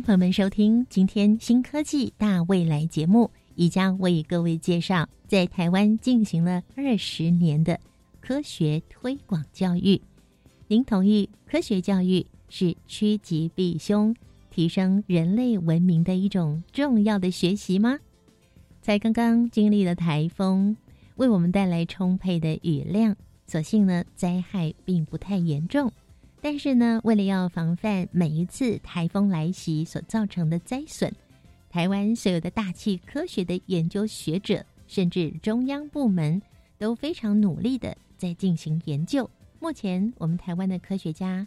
朋友们收听今天《新科技大未来》节目，宜将为各位介绍在台湾进行了二十年的科学推广教育。您同意科学教育是趋吉避凶、提升人类文明的一种重要的学习吗？才刚刚经历了台风，为我们带来充沛的雨量，所幸呢灾害并不太严重。但是呢，为了要防范每一次台风来袭所造成的灾损，台湾所有的大气科学的研究学者，甚至中央部门都非常努力的在进行研究。目前，我们台湾的科学家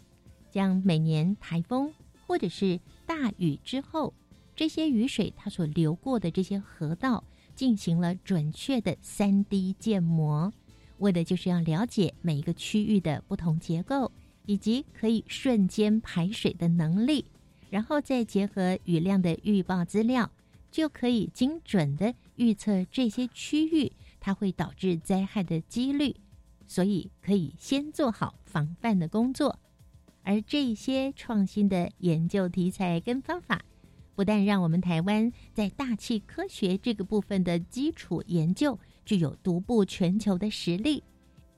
将每年台风或者是大雨之后，这些雨水它所流过的这些河道，进行了准确的三 D 建模，为的就是要了解每一个区域的不同结构。以及可以瞬间排水的能力，然后再结合雨量的预报资料，就可以精准的预测这些区域它会导致灾害的几率，所以可以先做好防范的工作。而这些创新的研究题材跟方法，不但让我们台湾在大气科学这个部分的基础研究具有独步全球的实力，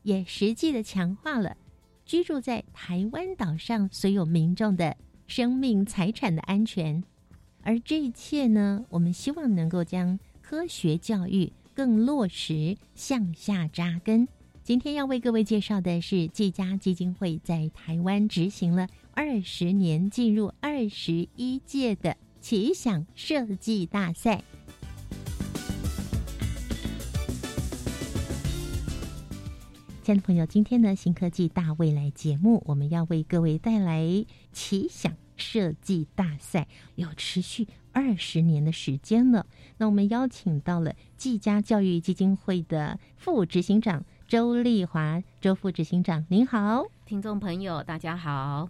也实际的强化了。居住在台湾岛上所有民众的生命财产的安全，而这一切呢，我们希望能够将科学教育更落实向下扎根。今天要为各位介绍的是季家基金会在台湾执行了二十年，进入二十一届的奇想设计大赛。亲爱的朋友，今天的新科技大未来节目，我们要为各位带来奇想设计大赛，有持续二十年的时间了。那我们邀请到了季家教育基金会的副执行长周丽华，周副执行长，您好，听众朋友大家好。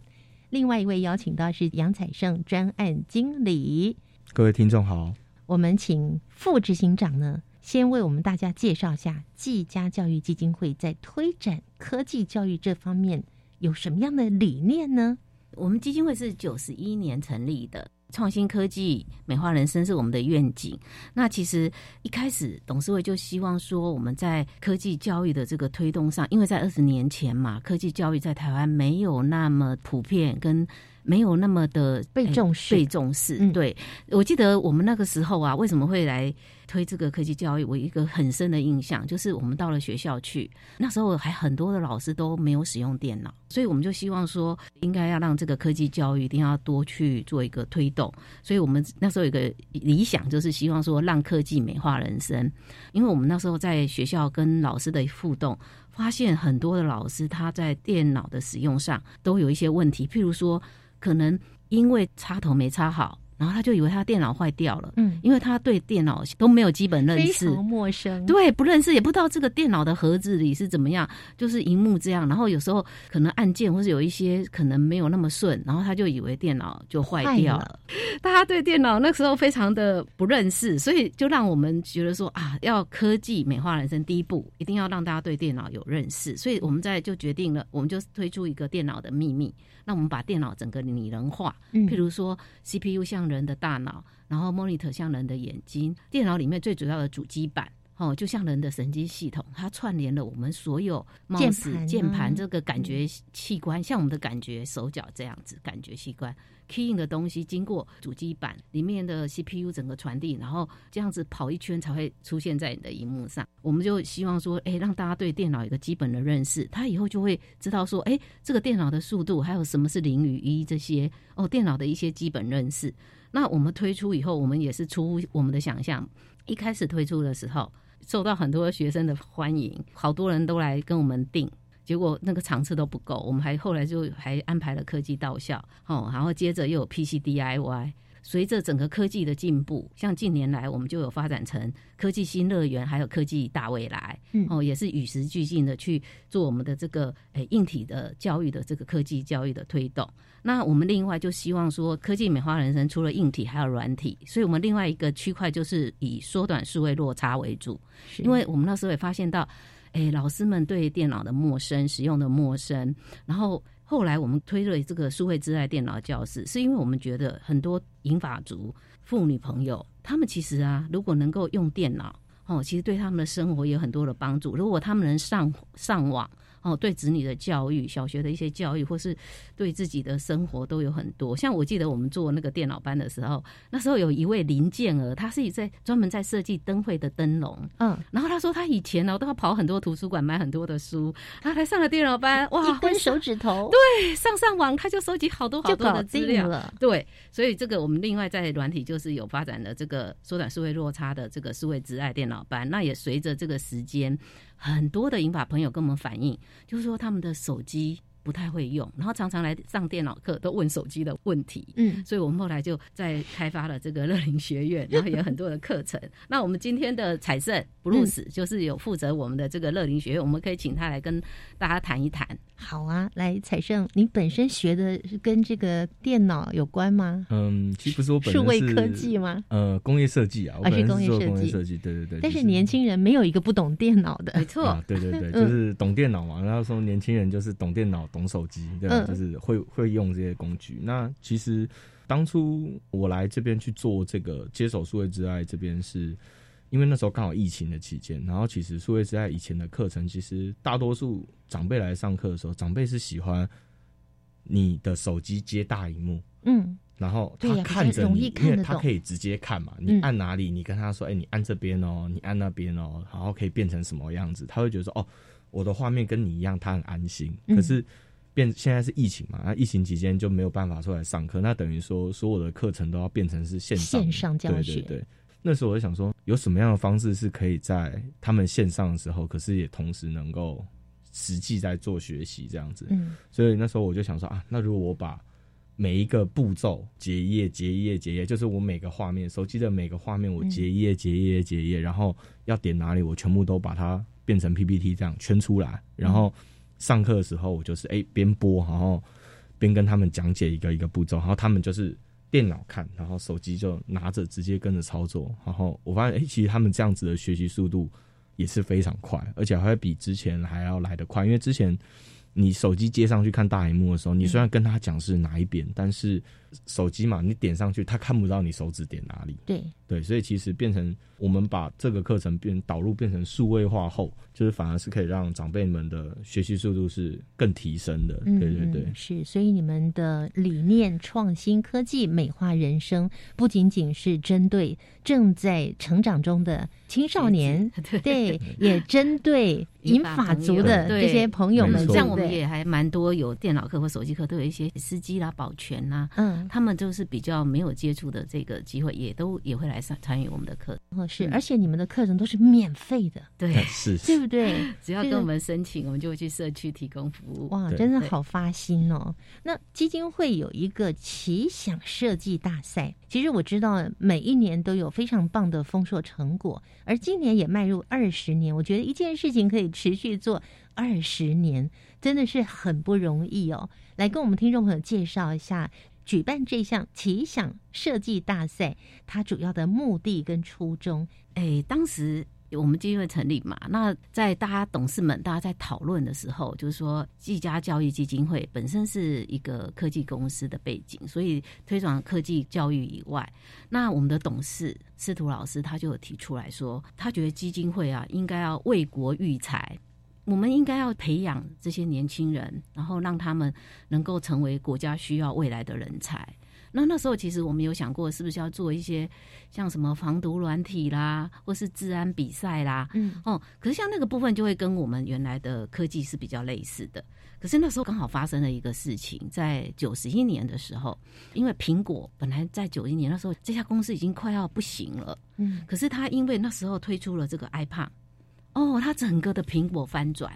另外一位邀请到是杨彩胜专案经理，各位听众好。我们请副执行长呢。先为我们大家介绍一下技家教育基金会在推展科技教育这方面有什么样的理念呢？我们基金会是九十一年成立的，创新科技美化人生是我们的愿景。那其实一开始董事会就希望说，我们在科技教育的这个推动上，因为在二十年前嘛，科技教育在台湾没有那么普遍，跟没有那么的被重视。被重视，对我记得我们那个时候啊，为什么会来？推这个科技教育，我一个很深的印象就是，我们到了学校去，那时候还很多的老师都没有使用电脑，所以我们就希望说，应该要让这个科技教育一定要多去做一个推动。所以我们那时候有个理想，就是希望说，让科技美化人生。因为我们那时候在学校跟老师的互动，发现很多的老师他在电脑的使用上都有一些问题，譬如说，可能因为插头没插好。然后他就以为他电脑坏掉了，嗯，因为他对电脑都没有基本认识，非常陌生，对，不认识，也不知道这个电脑的盒子里是怎么样，就是荧幕这样。然后有时候可能按键或是有一些可能没有那么顺，然后他就以为电脑就坏掉了。大家对电脑那时候非常的不认识，所以就让我们觉得说啊，要科技美化人生，第一步一定要让大家对电脑有认识。所以我们在就决定了，我们就推出一个电脑的秘密。那我们把电脑整个拟人化，譬如说 CPU 像人的大脑，然后 monitor 像人的眼睛，电脑里面最主要的主机板，哦，就像人的神经系统，它串联了我们所有键盘、键盘这个感觉器官，像我们的感觉手脚这样子感觉器官。keying 的东西经过主机板里面的 CPU 整个传递，然后这样子跑一圈才会出现在你的荧幕上。我们就希望说，哎，让大家对电脑有个基本的认识，他以后就会知道说，哎，这个电脑的速度，还有什么是零与一这些哦，电脑的一些基本认识。那我们推出以后，我们也是出乎我们的想象。一开始推出的时候，受到很多学生的欢迎，好多人都来跟我们订。结果那个场次都不够，我们还后来就还安排了科技到校，哦，然后接着又有 PC DIY。随着整个科技的进步，像近年来我们就有发展成科技新乐园，还有科技大未来，嗯哦，也是与时俱进的去做我们的这个诶硬体的教育的这个科技教育的推动。那我们另外就希望说，科技美化人生除了硬体还有软体，所以我们另外一个区块就是以缩短数位落差为主，是因为我们那时候也发现到，诶，老师们对电脑的陌生，使用的陌生，然后后来我们推了这个数位之爱电脑教室，是因为我们觉得很多银发族妇女朋友，他们其实啊，如果能够用电脑，哦，其实对他们的生活有很多的帮助。如果他们能上上网，哦，对子女的教育、小学的一些教育，或是对自己的生活都有很多。像我记得我们做那个电脑班的时候，那时候有一位林建儿，他是在专门在设计灯会的灯笼，嗯，然后他说他以前呢都要跑很多图书馆买很多的书，他来上了电脑班，哇，一根手指头对上上网他就收集好多好多的资料。了。对，所以这个我们另外在软体就是有发展的这个缩短数位落差的这个数位之爱电脑班，那也随着这个时间，很多的银发朋友跟我们反映，就是说他们的手机不太会用，然后常常来上电脑课都问手机的问题。嗯，所以我们后来就在开发了这个乐龄学院，然后也有很多的课程。那我们今天的彩胜布鲁斯就是有负责我们的这个乐龄学院，我们可以请他来跟大家谈一谈。好啊，来彩胜，你本身学的是跟这个电脑有关吗？嗯，其实不是我本身是数位科技吗？呃，工业设计啊，我是工业设计工业设计，对对对。但是年轻人没有一个不懂电脑的没。错，啊，对对对，嗯就是懂电脑嘛。然后说年轻人就是懂电脑、懂手机，对吧？嗯就是会会用这些工具。那其实当初我来这边去做这个接手数位之爱这边是。因为那时候刚好疫情的期间，然后其实数位之爱以前的课程，其实大多数长辈来上课的时候，长辈是喜欢你的手机接大荧幕，嗯，然后他看着你，因为他可以直接看嘛。嗯你按哪里，你跟他说，哎、你按这边哦，你按那边哦，然后可以变成什么样子，他会觉得说，哦，我的画面跟你一样，他很安心。嗯可是变现在是疫情嘛，那疫情期间就没有办法出来上课，那等于说所有的课程都要变成是线上线上教学对对对。那时候我就想说，有什么样的方式是可以在他们线上的时候，可是也同时能够实际在做学习这样子。嗯所以那时候我就想说啊，那如果我把每一个步骤结一页、结一页、结一页，就是我每个画面，手机的每个画面，我结一页、结一页、结一页，然后要点哪里，我全部都把它变成 PPT 这样圈出来。然后上课的时候，我就是哎边播，然后边跟他们讲解一个一个步骤，然后他们就是电脑看，然后手机就拿着直接跟着操作。然后我发现，哎，其实他们这样子的学习速度也是非常快，而且还会比之前还要来得快，因为之前。你手机接上去看大荧幕的时候，你虽然跟他讲是哪一边，但是手机嘛，你点上去，他看不到你手指点哪里。对，对，所以其实变成我们把这个课程变导入变成数位化后，就是反而是可以让长辈们的学习速度是更提升的。嗯，对对对。嗯，是，所以你们的理念创新科技美化人生，不仅仅是针对正在成长中的青少年，对。对，也针对 银发族的这些朋友们，像我们也还蛮多有电脑课或手机课，都有一些司机啦、保全啦，嗯，他们就是比较没有接触的这个机会，也都也会来上参与我们的课。哦是，嗯而且你们的课程都是免费的，对，是对不对？只要跟我们申请，我们就会去社区提供服务。哇，真的好发心哦！那基金会有一个奇想设计大赛，其实我知道每一年都有非常棒的丰硕成果，而今年也迈入二十年，我觉得一件事情可以持续做二十年，真的是很不容易哦。来跟我们听众朋友介绍一下。举办这项奇想设计大赛，它主要的目的跟初衷，哎，当时我们基金会成立嘛，那在大家董事们大家在讨论的时候，就是说技嘉教育基金会本身是一个科技公司的背景，所以推广科技教育以外，那我们的董事司徒老师他就有提出来说，他觉得基金会啊应该要为国育才。我们应该要培养这些年轻人，然后让他们能够成为国家需要未来的人才。那那时候其实我们有想过，是不是要做一些像什么防毒软体啦，或是治安比赛啦，嗯哦，可是像那个部分就会跟我们原来的科技是比较类似的。可是那时候刚好发生了一个事情，在九十一年的时候，因为苹果本来在九一年那时候这家公司已经快要不行了，嗯，可是他因为那时候推出了这个 iPad，哦，它整个的苹果翻转。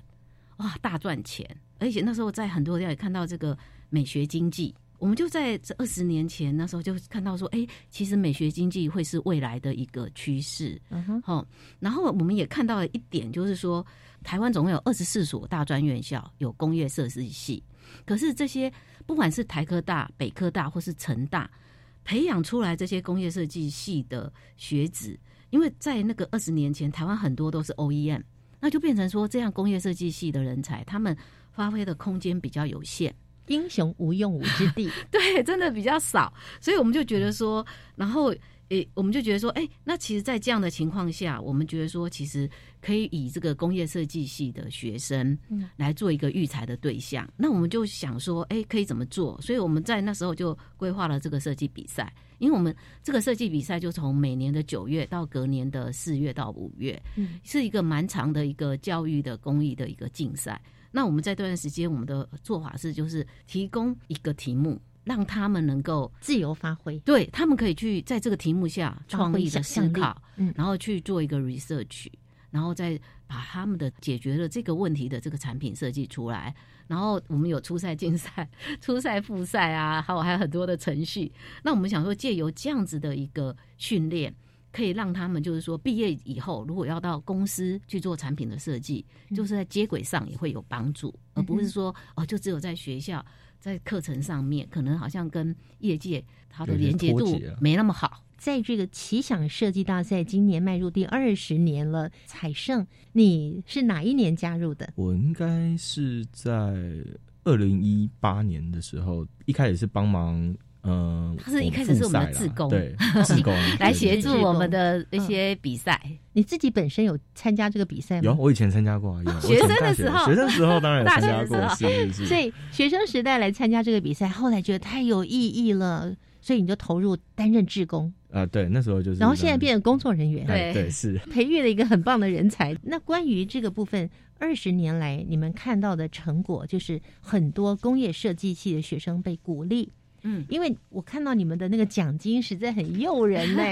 哇大赚钱，而且那时候在很多地方也看到这个美学经济。我们就在这二十年前那时候就看到说，哎，其实美学经济会是未来的一个趋势。嗯哼，好，然后我们也看到了一点，就是说台湾总共有二十四所大专院校有工业设计系，可是这些不管是台科大、北科大或是成大，培养出来这些工业设计系的学子，因为在那个二十年前，台湾很多都是 OEM，那就变成说这样工业设计系的人才，他们发挥的空间比较有限。英雄无用武之地。对，真的比较少，所以我们就觉得说，然后诶，我们就觉得说，哎，那其实，在这样的情况下，我们觉得说，其实可以以这个工业设计系的学生来做一个育才的对象。那我们就想说，哎，可以怎么做？所以我们在那时候就规划了这个设计比赛，因为我们这个设计比赛就从每年的九月到隔年的四月到五月，嗯是一个蛮长的一个教育的公益的一个竞赛。那我们在这段时间，我们的做法是，就是提供一个题目，让他们能够自由发挥。对他们可以去在这个题目下创意的思考，嗯然后去做一个 research，然后再把他们的解决了这个问题的这个产品设计出来。然后我们有初赛、竞赛、初赛、复赛啊，还有还有很多的程序。那我们想说，借由这样子的一个训练。可以让他们就是说，毕业以后如果要到公司去做产品的设计，就是在接轨上也会有帮助，而不是说哦，就只有在学校在课程上面，可能好像跟业界它的连接度没那么好。在这个奇想设计大赛，今年迈入第二十年了。彩胜，你是哪一年加入的？我应该是在二零一八年的时候，一开始是帮忙，呃，他是一开始是我们的志工对，志工来协助我们的一些比赛。你自己本身有参加这个比赛吗？有，我以前参加过啊，有。学生的时候学生时候当然参加过。所以学生时代来参加这个比赛，后来觉得太有意义了，所以你就投入担任志工，啊，对，那时候就是，然后现在变成工作人员，对哎对是。培育了一个很棒的人才。那关于这个部分，二十年来你们看到的成果，就是很多工业设计系的学生被鼓励。嗯，因为我看到你们的那个奖金实在很诱人呢、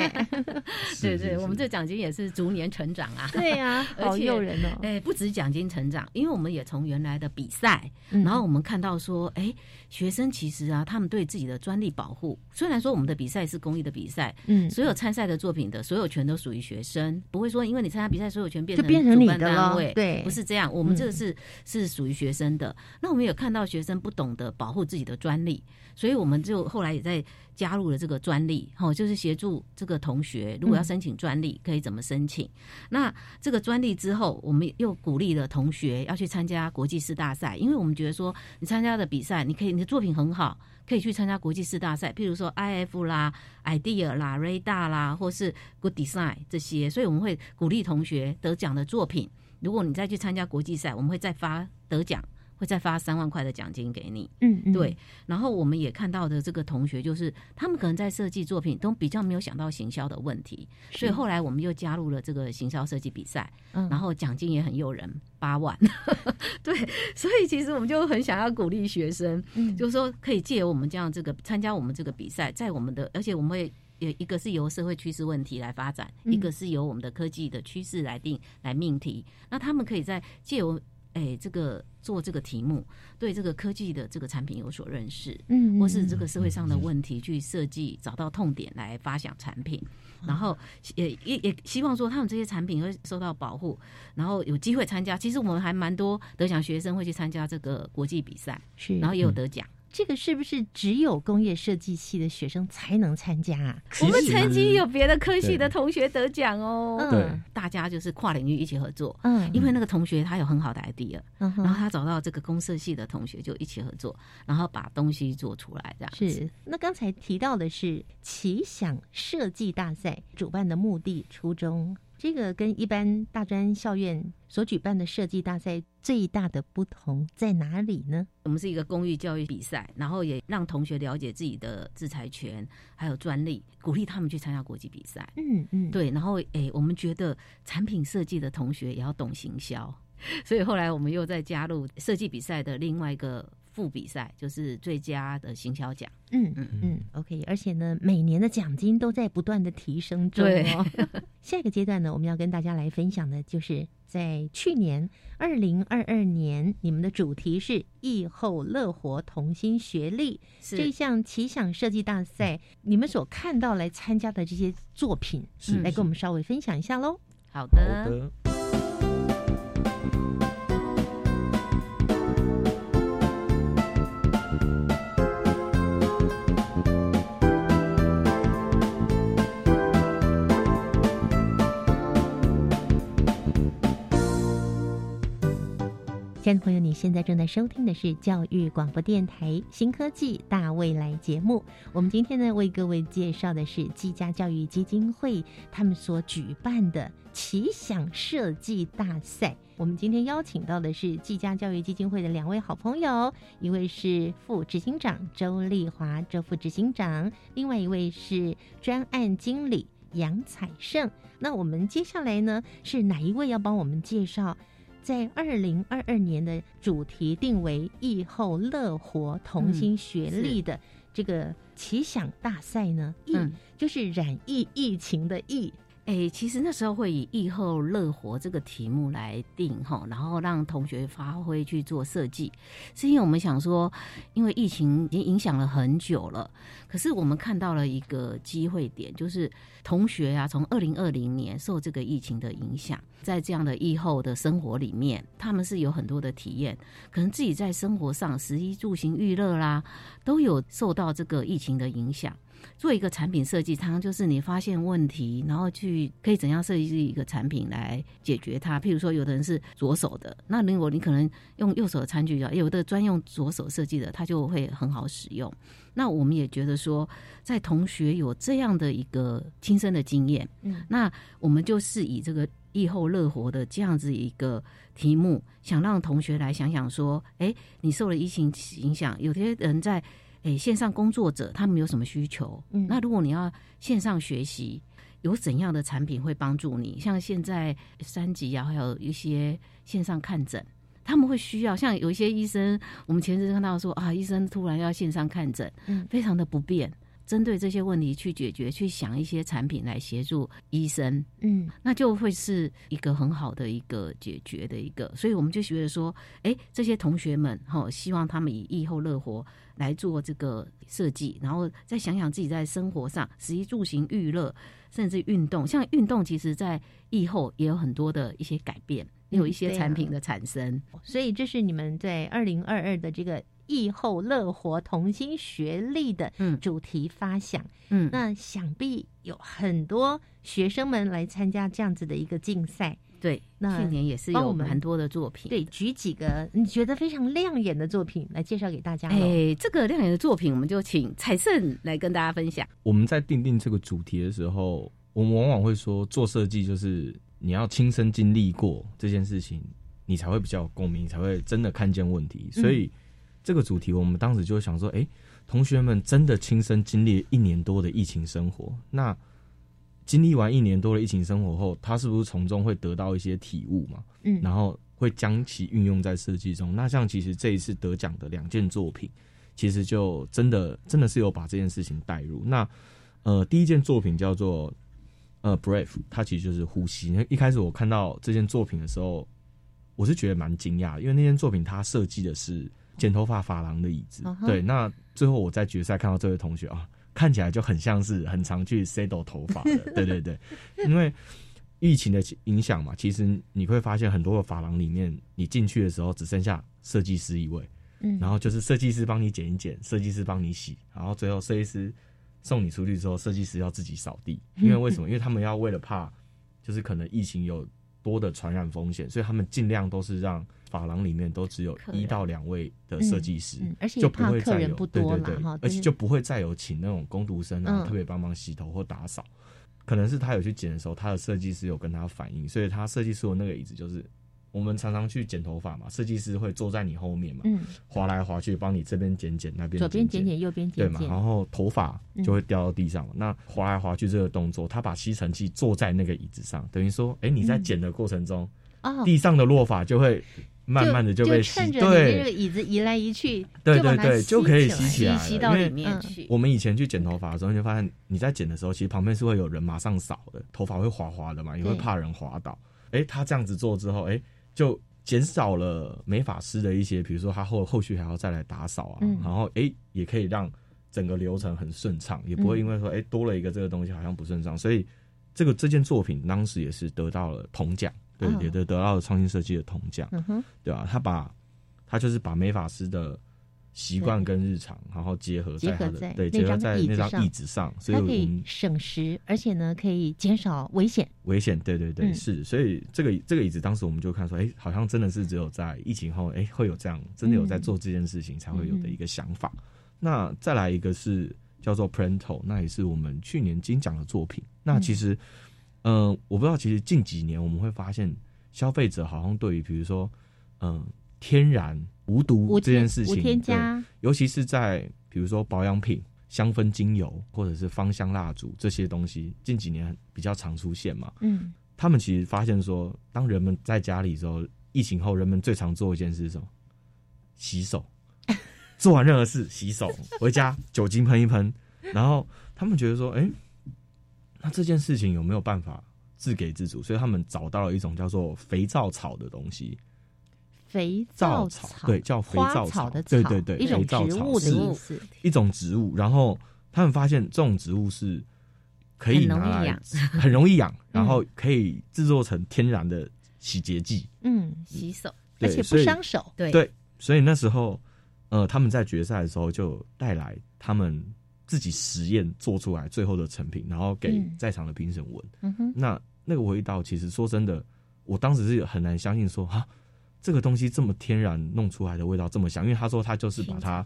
对对，我们这奖金也是逐年成长啊。对呀、而 且好诱人哦。哎，不止奖金成长，因为我们也从原来的比赛，嗯然后我们看到说，哎，学生其实啊，他们对自己的专利保护，虽然说我们的比赛是公益的比赛，嗯，所有参赛的作品的所有权都属于学生，不会说因为你参加比赛，所有权变成就变成你主办的单位，对不是这样。我们这个嗯是、是属于学生的。那我们有看到学生不懂得保护自己的专利，所以我们就后来也在加入了这个专利，哈、就是协助这个同学如果要申请专利，可以怎么申请。那这个专利之后，我们又鼓励了同学要去参加国际式大赛，因为我们觉得说，你参加的比赛，你可以你的作品很好，可以去参加国际式大赛，譬如说 IF 啦、Idea 啦、Radar 啦，或是 Good Design 这些，所以我们会鼓励同学得奖的作品，如果你再去参加国际赛，我们会再发得奖。会再发三万块的奖金给你，嗯嗯，对。然后我们也看到的这个同学，就是他们可能在设计作品都比较没有想到行销的问题，所以后来我们又加入了这个行销设计比赛，嗯然后奖金也很诱人，八万。对，所以其实我们就很想要鼓励学生，嗯就是说可以借由我们这样这个参加我们这个比赛，在我们的，而且我们会。有一个是由社会趋势问题来发展，嗯一个是由我们的科技的趋势来定来命题。那他们可以在借由诶这个做这个题目，对这个科技的这个产品有所认识，嗯，嗯或是这个社会上的问题去设计，找到痛点来发想产品，然后也也也希望说他们这些产品会受到保护，然后有机会参加。其实我们还蛮多得奖学生会去参加这个国际比赛，是，然后也有得奖。这个是不是只有工业设计系的学生才能参加啊？我们曾经有别的科系的同学得奖哦，嗯。对。大家就是跨领域一起合作。嗯，因为那个同学他有很好的 idea，嗯然后他找到这个公社系的同学就一起合作，然后把东西做出来，这样子。是，那刚才提到的是奇想设计大赛主办的目的初衷，这个跟一般大专校院所举办的设计大赛最大的不同在哪里呢？我们是一个公益教育比赛，然后也让同学了解自己的制裁权还有专利，鼓励他们去参加国际比赛。嗯嗯，对，然后诶，我们觉得产品设计的同学也要懂行销，所以后来我们又再加入设计比赛的另外一个副比赛，就是最佳的行销奖。嗯嗯嗯，OK，而且呢，每年的奖金都在不断的提升中哦。下一个阶段呢，我们要跟大家来分享的，就是在去年二零二二年，你们的主题是“疫后乐活同心学历”这是项奇想设计大赛，你们所看到来参加的这些作品，是来跟我们稍微分享一下喽。好好，的。亲爱的朋友，你现在正在收听的是教育广播电台新科技大未来节目。我们今天呢，为各位介绍的是技嘉教育基金会他们所举办的奇想设计大赛。我们今天邀请到的是技嘉教育基金会的两位好朋友，一位是副执行长周丽华，周副执行长；另外一位是专案经理杨彩胜。那我们接下来呢，是哪一位要帮我们介绍？在二零二二年的主题定为“疫后乐活同心协力”的这个奇想大赛呢，疫、嗯。就是染疫疫情的疫，哎，其实那时候会以“疫后乐活”这个题目来定哈，然后让同学发挥去做设计，是因为我们想说，因为疫情已经影响了很久了，可是我们看到了一个机会点，就是同学啊，从二零二零年受这个疫情的影响，在这样的疫后的生活里面，他们是有很多的体验，可能自己在生活上食衣住行娱乐啦，都有受到这个疫情的影响。做一个产品设计，常常就是你发现问题，然后去可以怎样设计一个产品来解决它。譬如说，有的人是左手的，那如果你可能用右手的餐具啊，有的专用左手设计的，它就会很好使用。那我们也觉得说，在同学有这样的一个亲身的经验，嗯，那我们就是以这个疫后乐活的这样子一个题目，想让同学来想想说，哎，你受了疫情影响，有些人在诶线上工作者他们有什么需求？嗯那如果你要线上学习，有怎样的产品会帮助你？像现在三级啊，还有一些线上看诊。他们会需要像有一些医生，我们前阵子看到说啊，医生突然要线上看诊，嗯非常的不便。针对这些问题去解决，去想一些产品来协助医生，嗯。那就会是一个很好的一个解决的一个，所以我们就觉得说，哎，这些同学们哈、希望他们以疫后乐活来做这个设计，然后再想想自己在生活上，食衣住行娱乐，甚至运动，像运动，其实在疫后也有很多的一些改变，也有一些产品的产生。所以这是你们在二零二二的这个疫后乐活同心学历的嗯主题发想。嗯，那想必有很多学生们来参加这样子的一个竞赛。对，那去年也是有帮我们很多的作品。对，举几个你觉得非常亮眼的作品来介绍给大家咯。哎，这个亮眼的作品，我们就请彩胜来跟大家分享。我们在定定这个主题的时候，我们往往会说，做设计就是你要亲身经历过这件事情，你才会比较有共鸣，才会真的看见问题。所以这个主题，我们当时就想说，哎、同学们真的亲身经历一年多的疫情生活，那经历完一年多的疫情生活后，他是不是从中会得到一些体悟嘛？嗯，然后会将其运用在设计中。那像其实这一次得奖的两件作品，其实就真的真的是有把这件事情带入。那呃，第一件作品叫做呃 Brave，它其实就是呼吸。那一开始我看到这件作品的时候，我是觉得蛮惊讶的，因为那件作品它设计的是剪头发发廊的椅子。对，那最后我在决赛看到这位同学啊，看起来就很像是很常去 settle 头发的。对对对，因为疫情的影响嘛，其实你会发现很多的发廊里面，你进去的时候只剩下设计师一位，嗯，然后就是设计师帮你剪一剪，设计师帮你洗，然后最后设计师送你出去之后，设计师要自己扫地，因为为什么？因为他们要为了怕，就是可能疫情有多的传染风险，所以他们尽量都是让发廊里面都只有一到两位的设计师。嗯，而且就不会再有对对对哈，而且就不会再有请那种工读生啊，嗯特别帮忙洗头或打扫。可能是他有去剪的时候，他的设计师有跟他反映，所以他设计师的那个椅子就是我们常常去剪头发嘛，设计师会坐在你后面嘛，嗯，滑来滑去，帮你这边剪剪，那边左边剪剪剪，右边剪对嘛，然后头发就会掉到地上嘛。那滑来滑去这个动作，他把吸尘器坐在那个椅子上，等于说，哎，你在剪的过程中，哦，地上的落发就会慢慢的就被吸，趁着你这个对椅子移来移去，对对对，就可以吸吸起来了，吸到里面去。我们以前去剪头发的时候，你就发现你在剪的时候，其实旁边是会有人马上扫的，头发会滑滑的嘛，也会怕人滑倒。哎，他这样子做之后，哎，就减少了美发师的一些，比如说他后后续还要再来打扫啊，嗯。然后哎也可以让整个流程很顺畅，也不会因为说哎多了一个这个东西好像不顺畅，所以这个这件作品当时也是得到了铜奖，对，哦也得得到了创新设计的铜奖。对吧、他把他就是把美发师的习惯跟日常，然后结合在对结合在那张椅子上，所以它可以省时，而且呢可以减少危险。危险，对对对，嗯是，所以这个这个椅子当时我们就看说，哎，好像真的是只有在疫情后，哎，会有这样真的有在做这件事情才会有的一个想法。那再来一个是叫做 Pranto，那也是我们去年金奖的作品。那其实，嗯、呃我不知道，其实近几年我们会发现，消费者好像对于比如说，嗯、天然无毒这件事情，无添对加，尤其是在比如说保养品、香氛精油或者是芳香蜡烛这些东西，近几年比较常出现嘛。嗯，他们其实发现说，当人们在家里之后，疫情后，人们最常做一件事是什么？洗手。做完任何事，洗手，回家酒精喷一喷，然后他们觉得说，哎、那这件事情有没有办法自给自足？所以他们找到了一种叫做肥皂草的东西，肥皂草草对叫肥皂草。草的草，对对对一种肥皂植物的草是意思。一种植物，然后他们发现这种植物是可以很容易拿来养。很容易养，然后可以制作成天然的洗洁剂，嗯，洗手，而且不伤手。对。对所以那时候，呃，他们在决赛的时候就带来他们自己实验做出来最后的成品，然后给嗯。在场的评审闻。嗯哼，那那个味道，其实说真的，我当时是很难相信说啊，这个东西这么天然弄出来的味道这么香，因为他说他就是把它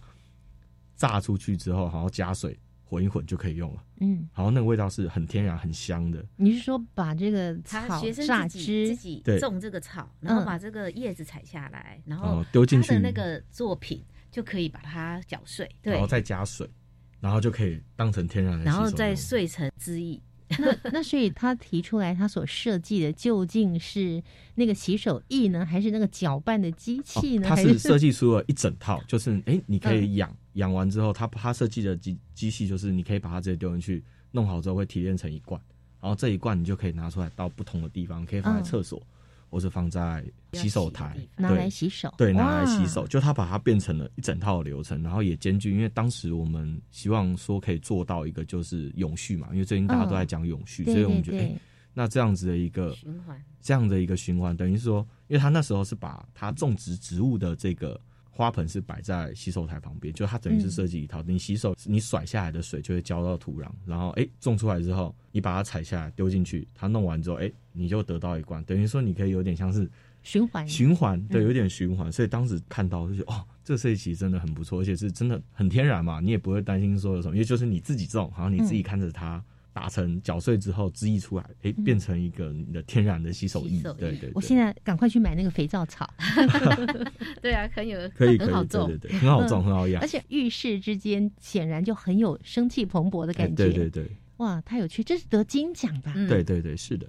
炸出去之后，然后加水混一混就可以用了，嗯，然后那个味道是很天然很香的。你是说把这个草他学生榨自己自汁，己种这个草，然后嗯把这个叶子采下来，然然后后丢进去的那个作品就可以把它搅碎，对。然后，再加水，然后就可以当成天然然后再碎成汁液。那那所以他提出来，他所设计的究竟是那个洗手液呢，还是那个搅拌的机器呢？哦它还是设计出了一整套，就是哎、诶你可嗯以养养、完之后，他他设计的机机器就是你可以把它直接丢进去，弄好之后会提炼成一罐，然后这一罐你就可以拿出来到不同的地方，可以放在嗯厕所，或是放在洗手台拿对来洗手，对，拿来洗手，就它把它变成了一整套的流程，然后也兼具，因为当时我们希望说可以做到一个就是永续嘛，因为最近大家都在讲永续，对所以我们觉得，哎、对，那这样子的一个循环，这样的一个循环，等于是说，因为他那时候是把他种植植物的这个花盆是摆在洗手台旁边，就它等于是设计一套，你洗手你甩下来的水就会浇到土壤，然后哎、种出来之后，你把它采下来丢进去，它弄完之后，哎、你就得到一罐，等于说你可以有点像是循环循环，对，嗯有点循环，所以当时看到就觉得哦，这个设计其实真的很不错，而且是真的很天然嘛，你也不会担心说有什么，因为就是你自己种，然后你自己看着它。打成搅碎之后，汁液出来，哎、嗯变成一个你的天然的洗手液对对对。我现在赶快去买那个肥皂草，对啊，很有可以可以，很好种对对对，很好种，很好养而。且浴室之间显然就很有生气蓬勃的哎感觉。对对对哇，太有趣，这是得金奖吧？嗯对对对，是的，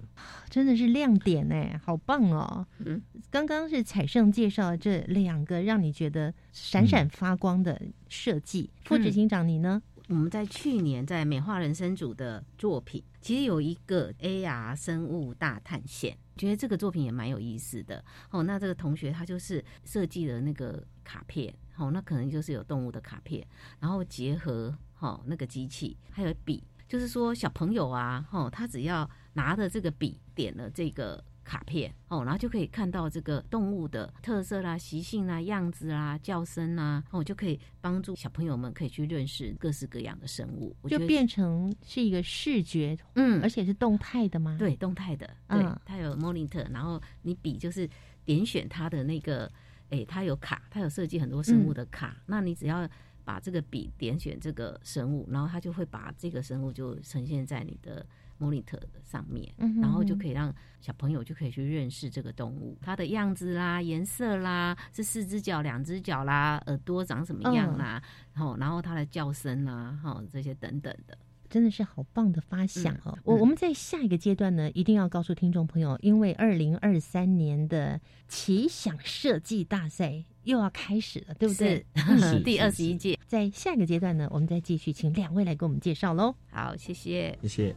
真的是亮点哎，好棒哦！嗯，刚刚是彩胜介绍这两个让你觉得闪闪发光的设计，副执行长你呢？我们在去年在美化人生组的作品，其实有一个 AR 生物大探险，觉得这个作品也蛮有意思的。哦，那这个同学他就是设计了那个卡片，哦，那可能就是有动物的卡片，然后结合哦那个机器还有笔，就是说小朋友啊，哦，他只要拿着这个笔点了这个。卡片哦，然后就可以看到这个动物的特色啦、习性啦、样子啦、叫声啦，哦，就可以帮助小朋友们可以去认识各式各样的生物。我就变成是一个视觉，嗯，而且是动态的吗？，对动态的，对，嗯它有 monitor，然后你笔就是点选它的那个，诶，它有卡，它有设计很多生物的卡，嗯那你只要把这个笔点选这个生物，然后它就会把这个生物就呈现在你的 monitor 的上面，嗯然后就可以让小朋友就可以去认识这个动物，它的样子啦、颜色啦，是四只脚、两只脚啦，耳朵长什么样啦，然后然后它的叫声啦，哈、这些等等的。真的是好棒的发想哦！嗯我我们在下一个阶段呢，一定要告诉听众朋友，因为二零二三年的奇想设计大赛又要开始了，对不对？是 第二十一届。在下一个阶段呢，我们再继续请两位来给我们介绍喽。好，谢谢。谢谢。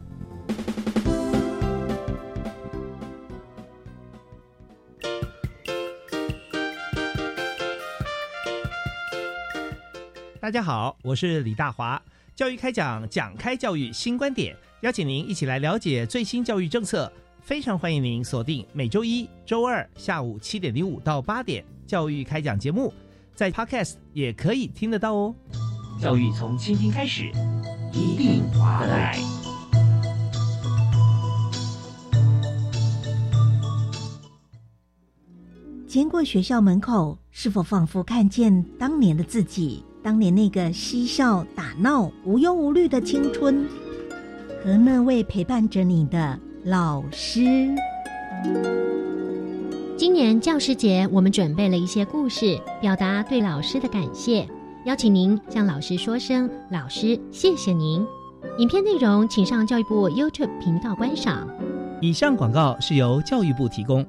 大家好，我是李大华。教育开讲，讲开教育新观点，邀请您一起来了解最新教育政策。非常欢迎您锁定每周一、周二下午七点零五到八点教育开讲节目，在 Podcast 也可以听得到哦。教育从倾听开始，一定划得来。经过学校门口，是否仿佛看见当年的自己？当年那个嬉笑打闹、无忧无虑的青春，和那位陪伴着你的老师。今年教师节，我们准备了一些故事，表达对老师的感谢，邀请您向老师说声“老师，谢谢您”。影片内容请上教育部 YouTube 频道观赏。以上广告是由教育部提供。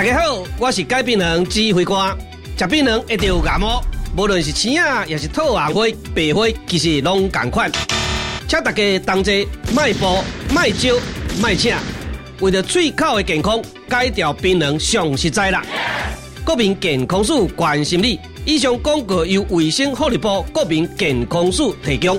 大家好，我是改变人指挥官。食槟榔一定有牙毛，无论是青啊，也是透红花、白花，其实拢同款。请大家同齐卖步、卖招、卖请，为了嘴口的健康，戒掉槟榔上实在啦。国民健康署关心你。以上广告由卫生福利部国民健康署提供。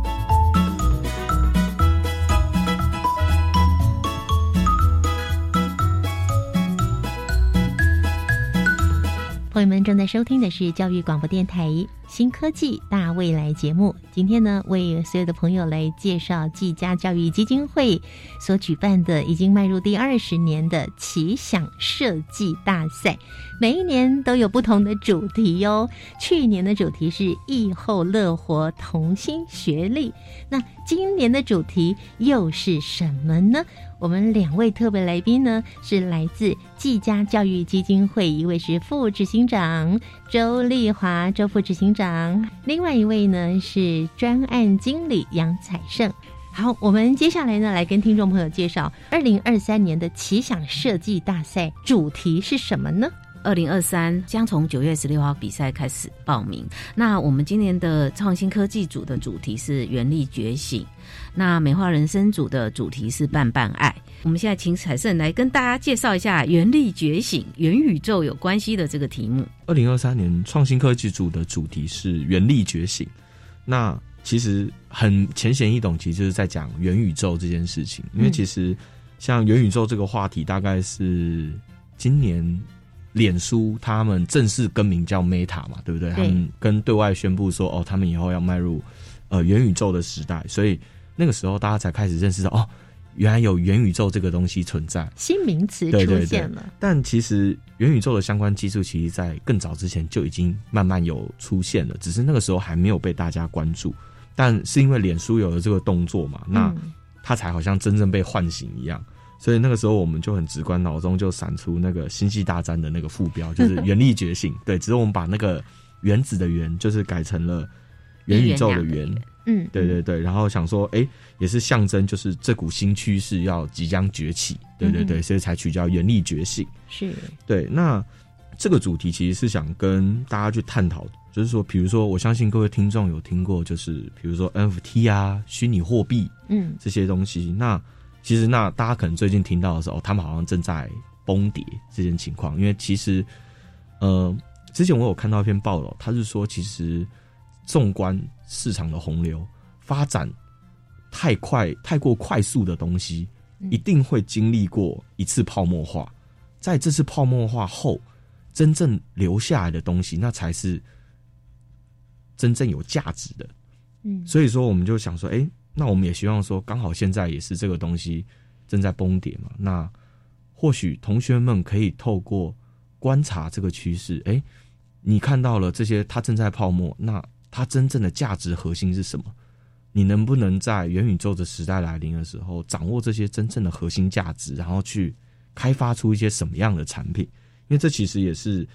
朋友们正在收听的是教育广播电台《新科技大未来》节目。今天呢，为所有的朋友来介绍技嘉教育基金会所举办的已经迈入第二十年的奇想设计大赛。每一年都有不同的主题哟。去年的主题是“疫后乐活，同心学力”，那今年的主题又是什么呢？我们两位特别来宾呢，是来自技嘉教育基金会，一位是副执行长周丽华，周副执行长；另外一位呢是专案经理杨彩胜。好，我们接下来呢来跟听众朋友介绍二零二三年的奇想设计大赛主题是什么呢？二零二三将从九月十六号比赛开始报名。那我们今年的创新科技组的主题是“原力觉醒”，那美化人生组的主题是“伴伴爱”。我们现在请彩胜来跟大家介绍一下“原力觉醒”元宇宙有关系的这个题目。二零二三年创新科技组的主题是“原力觉醒”，那其实很浅显易懂，其实就是在讲元宇宙这件事情。因为其实像元宇宙这个话题，大概是今年。脸书他们正式更名叫 Meta 嘛，对不对？他们跟对外宣布说，哦，他们以后要迈入呃元宇宙的时代，所以那个时候大家才开始认识到，哦，原来有元宇宙这个东西存在，新名词对对对出现了。但其实元宇宙的相关技术，其实在更早之前就已经慢慢有出现了，只是那个时候还没有被大家关注。但是因为脸书有了这个动作嘛，那嗯它才好像真正被唤醒一样。所以那个时候我们就很直观，脑中就闪出那个《星际大战》的那个副标，就是“原力觉醒”。对，只是我们把那个原子的“原”就是改成了元宇宙的“元”。嗯，对对对，然后想说，哎，也是象征，就是这股新趋势要即将崛起。对对对，嗯所以才取叫“原力觉醒”。是对，那这个主题其实是想跟大家去探讨，就是说，比如说，我相信各位听众有听过，就是比如说 NFT 啊、虚拟货币嗯这些东西。那其实，那大家可能最近听到的时候，他们好像正在崩跌这件情况，因为其实，呃，之前我有看到一篇报道，他是说，其实纵观市场的洪流发展太快、太过快速的东西，一定会经历过一次泡沫化。在这次泡沫化后，真正留下来的东西，那才是真正有价值的。嗯，所以说，我们就想说，哎、那我们也希望说，刚好现在也是这个东西正在崩跌嘛，那或许同学们可以透过观察这个趋势，哎、你看到了这些它正在泡沫，那它真正的价值核心是什么？你能不能在元宇宙的时代来临的时候，掌握这些真正的核心价值，然后去开发出一些什么样的产品？因为这其实也是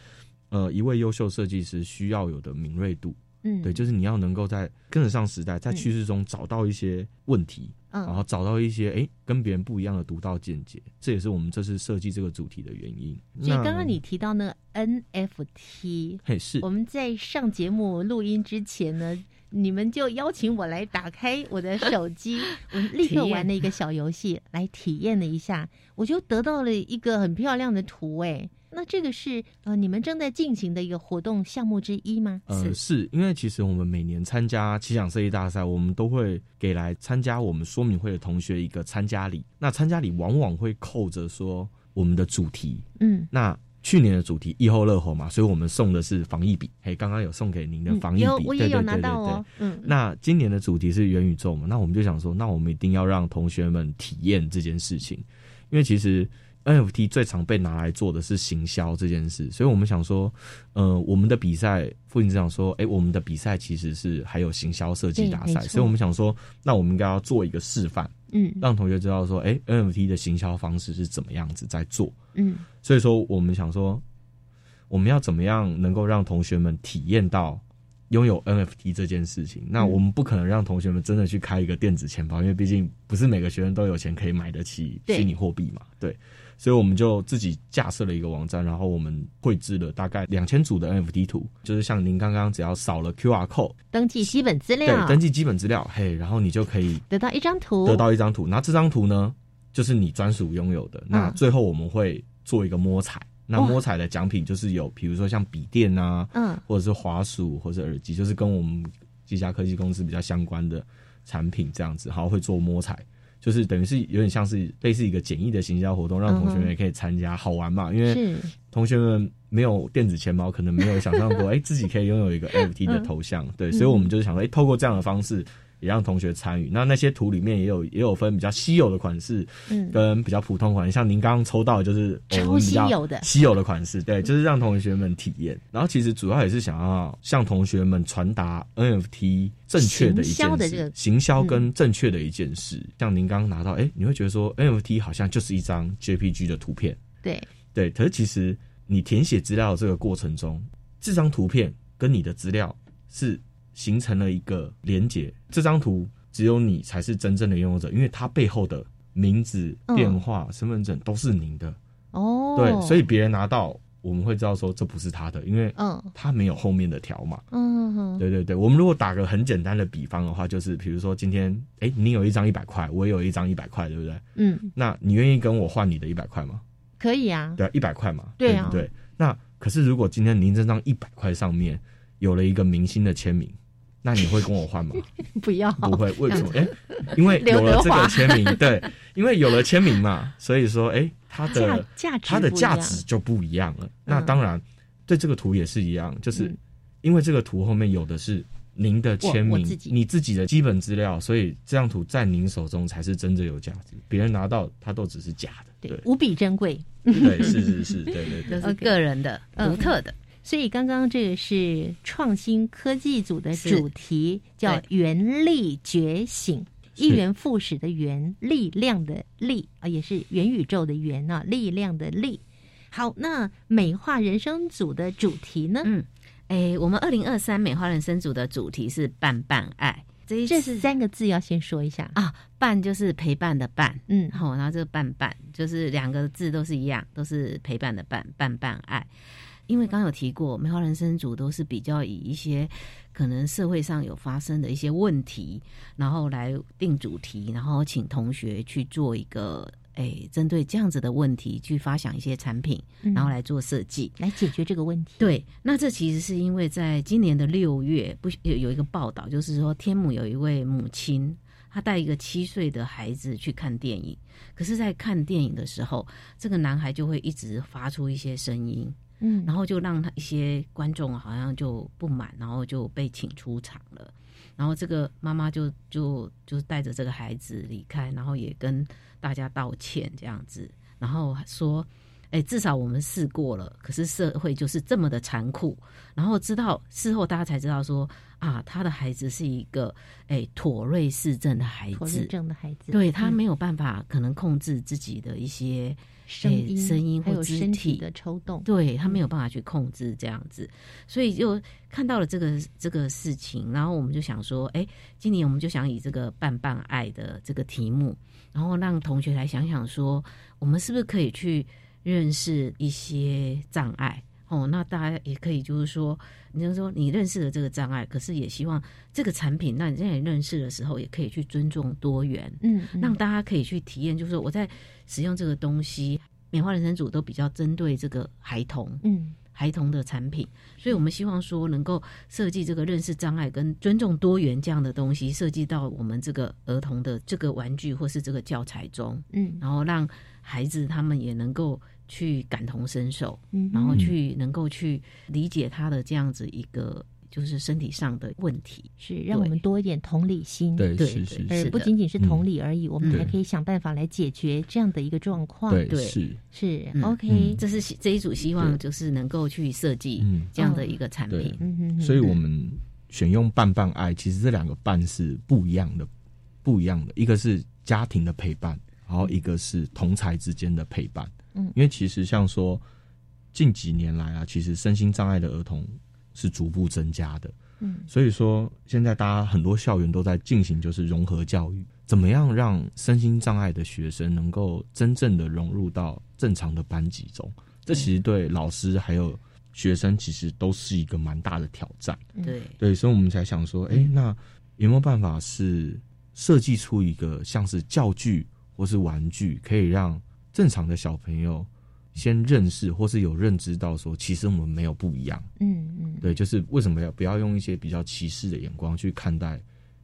呃一位优秀设计师需要有的敏锐度。嗯，对，就是你要能够在跟得上时代，在趋势中找到一些问题，嗯。然后找到一些哎跟别人不一样的独到见解，这也是我们这次设计这个主题的原因。所以刚刚你提到那个 NFT，嘿是。我们在上节目录音之前呢，你们就邀请我来打开我的手机，我立刻玩了一个小游戏来体验了一下，我就得到了一个很漂亮的图哎。那这个是呃你们正在进行的一个活动项目之一吗？呃，是因为其实我们每年参加奇想设计大赛，我们都会给来参加我们说明会的同学一个参加礼。那参加礼往往会扣着说我们的主题。嗯，那去年的主题疫后乐活嘛，所以我们送的是防疫笔。嘿，刚刚有送给您的嗯防疫笔，有我也有拿对对对对对到哦。嗯，那今年的主题是元宇宙嘛？那我们就想说，那我们一定要让同学们体验这件事情，因为其实 NFT 最常被拿来做的是行销这件事，所以我们想说，呃，我们的比赛，副警长说，哎、我们的比赛其实是还有行销设计大赛，所以我们想说，那我们应该要做一个示范，嗯。让同学知道说，哎、n f t 的行销方式是怎么样子在做，嗯。所以说我们想说，我们要怎么样能够让同学们体验到拥有 NFT 这件事情？那我们不可能让同学们真的去开一个电子钱包，因为毕竟不是每个学生都有钱可以买得起虚拟货币嘛。对，所以我们就自己架设了一个网站，然后我们绘制了大概两千组的 NFT 图，就是像您刚刚只要扫了 QR code，登记基本资对料，，登记基本资料，嘿，然后你就可以得到一张图，得到一张图，那这张图呢，就是你专属拥有的。那嗯最后我们会做一个摸彩，那摸彩的奖品就是有，比如说像笔电啊，嗯。或者是滑鼠或者耳机，就是跟我们技嘉科技公司比较相关的产品这样子，好会做摸彩。就是等于是有点像是类似一个简易的行销活动，让同学们也可以参加，好玩嘛？因为同学们没有电子钱包，可能没有想象过，哎、自己可以拥有一个 NFT 的头像，对，所以我们就是想说，哎、透过这样的方式，也让同学参与。那那些图里面也有也有分比较稀有的款式，嗯跟比较普通款，像您刚刚抽到的就是超我们比较稀有的稀有的款式，对，就是让同学们体验。然后其实主要也是想要向同学们传达 NFT 正确的一件事，行销跟正确的一件事。像您刚刚拿到，哎、你会觉得说 NFT 好像就是一张 JPG 的图片，对，对，可是其实你填写资料的这个过程中，这张图片跟你的资料是形成了一个连结。这张图只有你才是真正的拥有者，因为它背后的名字、嗯电话、身份证都是您的。哦，对，所以别人拿到，我们会知道说这不是他的，因为嗯他没有后面的条码。嗯哼对对对，我们如果打个很简单的比方的话，就是比如说今天，哎，你有一张一百块，我也有一张一百块，对不对？嗯，那你愿意跟我换你的一百块吗？可以啊，对啊，一百块嘛，对啊不对？那可是如果今天您这张一百块上面有了一个明星的签名，那你会跟我换吗？不要，不会，为什么？哎，因为有了这个签名，对，因为有了签名嘛，所以说，哎，它的价价值它的价值就不一样了。那当然，对这个图也是一样，就是嗯因为这个图后面有的是您的签名你自己的基本资料，所以这张图在您手中才是真正有价值，别人拿到它都只是假的。对，无比珍贵。对，是是是，对对对，都是个人的、嗯独特的。所以刚刚这个是创新科技组的主题，叫“对。原力觉醒”，一元复始的元，力量的力啊，也是元宇宙的元啊，力量的力。好，那美化人生组的主题呢？嗯，哎，我们二零二三美化人生组的主题是“伴伴爱”，这一这次三个字要先说一下。啊，伴就是陪伴的伴，嗯，好，然后这个伴伴就是两个字都是一样，都是陪伴的伴，伴伴爱。因为刚刚有提过，梅花人生组都是比较以一些可能社会上有发生的一些问题，然后来定主题，然后请同学去做一个诶，针对这样子的问题去发想一些产品，嗯然后来做设计。来解决这个问题。对，那这其实是因为在今年的六月，不有有一个报道，就是说天母有一位母亲，她带一个七岁的孩子去看电影，可是，在看电影的时候，这个男孩就会一直发出一些声音，嗯，然后就让他一些观众好像就不满，然后就被请出场了。然后这个妈妈就就就带着这个孩子离开，然后也跟大家道歉这样子，然后说，哎，至少我们试过了，可是社会就是这么的残酷。然后知道事后大家才知道说啊，他的孩子是一个哎妥瑞氏症的孩子妥瑞子，症的孩子，对他嗯没有办法可能控制自己的一些声诶音声音或肢体身体的抽动，对他没有办法去控制这样子，所以就看到了这个这个事情，然后我们就想说，哎，今年我们就想以这个“伴伴爱”的这个题目，然后让同学来想想说，我们是不是可以去认识一些障碍。哦，那大家也可以，就是说，你就说你认识了这个障碍，可是也希望这个产品，那你在你认识的时候，也可以去尊重多元，嗯，嗯。让大家可以去体验，就是说我在使用这个东西，棉花人生组都比较针对这个孩童，嗯孩童的产品，所以我们希望说能够设计这个认识障碍跟尊重多元这样的东西，设计到我们这个儿童的这个玩具或是这个教材中，嗯。然后让孩子他们也能够去感同身受，嗯然后去能够去理解他的这样子一个就是身体上的问题，是让我们多一点同理心，对，对是。是而不仅仅是同理而已，我们嗯。还可以想办法来解决这样的一个状况。对对。是，是嗯 OK，嗯。这是这一组希望就是能够去设计嗯这样的一个产品，嗯哼哼所以我们选用“伴伴爱”，其实这两个“伴”是不一样的，不一样的。一个是家庭的陪伴，然后一个是同才之间的陪伴。嗯因为其实像说近几年来啊，其实身心障碍的儿童是逐步增加的。嗯所以说，现在大家很多校园都在进行就是融合教育，怎么样让身心障碍的学生能够真正的融入到正常的班级中？这其实对老师还有学生其实都是一个蛮大的挑战。对对，所以我们才想说，哎、那有没有办法是设计出一个像是教具或是玩具，可以让正常的小朋友先认识或是有认知到说，其实我们没有不一样。嗯嗯，对，就是为什么要不要用一些比较歧视的眼光去看待，